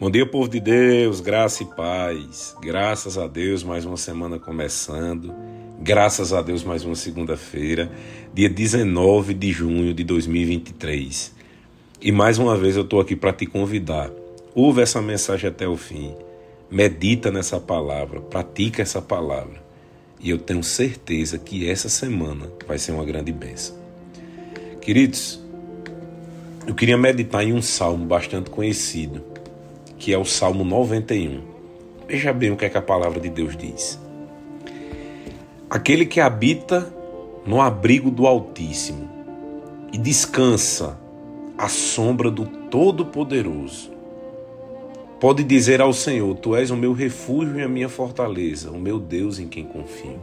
Bom dia, povo de Deus, graça e paz. Graças a Deus, mais uma semana começando. Graças a Deus, mais uma segunda-feira, dia 19 de junho de 2023. E mais uma vez eu estou aqui para te convidar. Ouve essa mensagem até o fim. Medita nessa palavra, pratica essa palavra. E eu tenho certeza que essa semana vai ser uma grande bênção. Queridos, eu queria meditar em um salmo bastante conhecido que é o Salmo 91. Veja bem o que, é que a palavra de Deus diz. Aquele que habita no abrigo do Altíssimo e descansa à sombra do Todo-Poderoso, pode dizer ao Senhor: Tu és o meu refúgio e a minha fortaleza, o meu Deus em quem confio.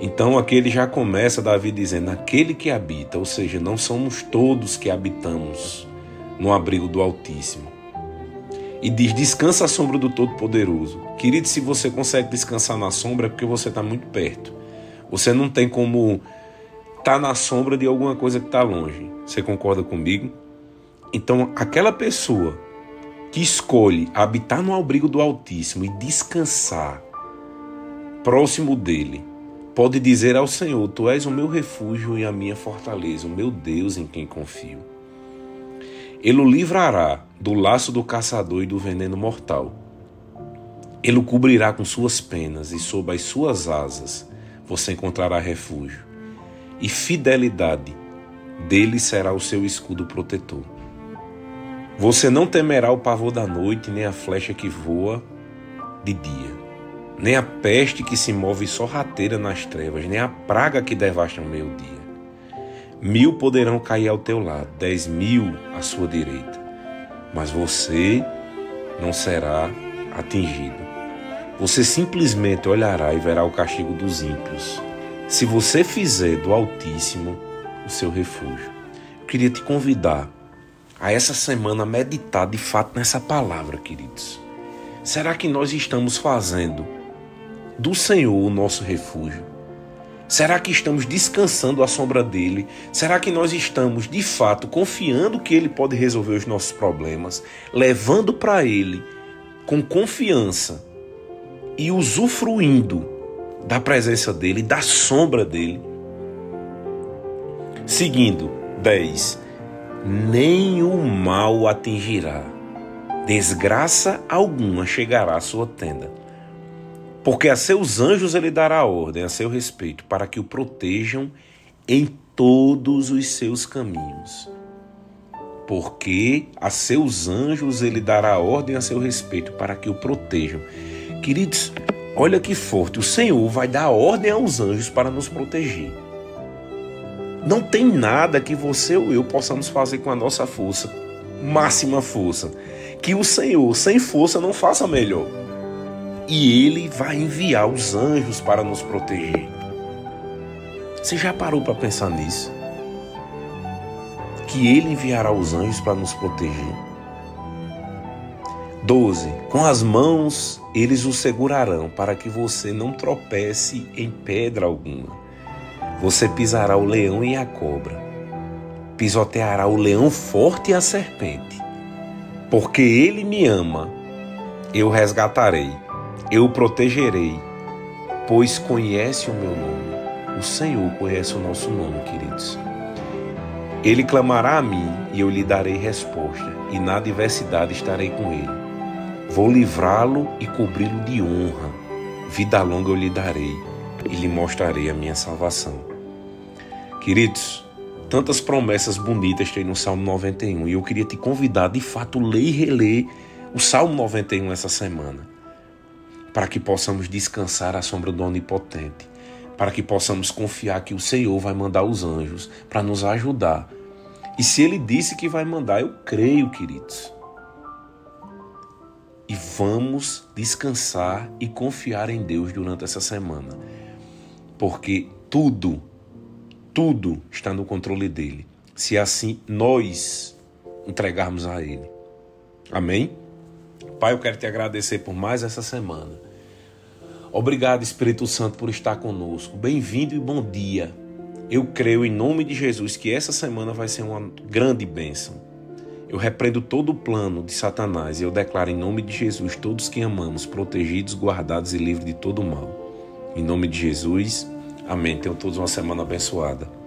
Então aquele já começa Davi dizendo: aquele que habita, ou seja, não somos todos que habitamos no abrigo do Altíssimo, e diz: descansa à sombra do Todo-Poderoso. Querido, se você consegue descansar na sombra é porque você está muito perto. Você não tem como estar tá na sombra de alguma coisa que está longe. Você concorda comigo? Então, aquela pessoa que escolhe habitar no abrigo do Altíssimo e descansar próximo dele, pode dizer ao Senhor: Tu és o meu refúgio e a minha fortaleza, o meu Deus em quem confio. Ele o livrará do laço do caçador e do veneno mortal. Ele o cobrirá com suas penas e sob as suas asas você encontrará refúgio. E fidelidade dele será o seu escudo protetor. Você não temerá o pavor da noite, nem a flecha que voa de dia, nem a peste que se move sorrateira nas trevas, nem a praga que devasta o meio-dia. Mil poderão cair ao teu lado, dez mil à sua direita, mas você não será atingido. Você simplesmente olhará e verá o castigo dos ímpios. Se você fizer do Altíssimo o seu refúgio. Eu queria te convidar a essa semana meditar de fato nessa palavra, queridos. Será que nós estamos fazendo do Senhor o nosso refúgio? Será que estamos descansando à sombra dele? Será que nós estamos de fato confiando que ele pode resolver os nossos problemas, levando para ele com confiança e usufruindo da presença dele, da sombra dele? Seguindo 10. Nem o mal atingirá, desgraça alguma chegará à sua tenda porque a seus anjos ele dará ordem a seu respeito, para que o protejam em todos os seus caminhos. Porque a seus anjos ele dará ordem a seu respeito, para que o protejam. Queridos, olha que forte, o Senhor vai dar ordem aos anjos para nos proteger. Não tem nada que você ou eu possamos fazer com a nossa força, máxima força, que o Senhor, sem força, não faça melhor e ele vai enviar os anjos para nos proteger. Você já parou para pensar nisso? Que ele enviará os anjos para nos proteger. 12. Com as mãos eles o segurarão para que você não tropece em pedra alguma. Você pisará o leão e a cobra. Pisoteará o leão forte e a serpente. Porque ele me ama, eu resgatarei eu o protegerei, pois conhece o meu nome. O Senhor conhece o nosso nome, queridos. Ele clamará a mim e eu lhe darei resposta, e na adversidade estarei com ele. Vou livrá-lo e cobri-lo de honra. Vida longa eu lhe darei e lhe mostrarei a minha salvação. Queridos, tantas promessas bonitas tem no Salmo 91 e eu queria te convidar de fato ler e reler o Salmo 91 essa semana para que possamos descansar à sombra do Onipotente, para que possamos confiar que o Senhor vai mandar os anjos para nos ajudar. E se Ele disse que vai mandar, eu creio, queridos. E vamos descansar e confiar em Deus durante essa semana, porque tudo, tudo está no controle dele. Se assim nós entregarmos a Ele. Amém? Pai, eu quero te agradecer por mais essa semana. Obrigado, Espírito Santo, por estar conosco. Bem-vindo e bom dia. Eu creio em nome de Jesus que essa semana vai ser uma grande bênção. Eu repreendo todo o plano de Satanás e eu declaro em nome de Jesus todos que amamos, protegidos, guardados e livres de todo mal. Em nome de Jesus, amém. Tenham todos uma semana abençoada.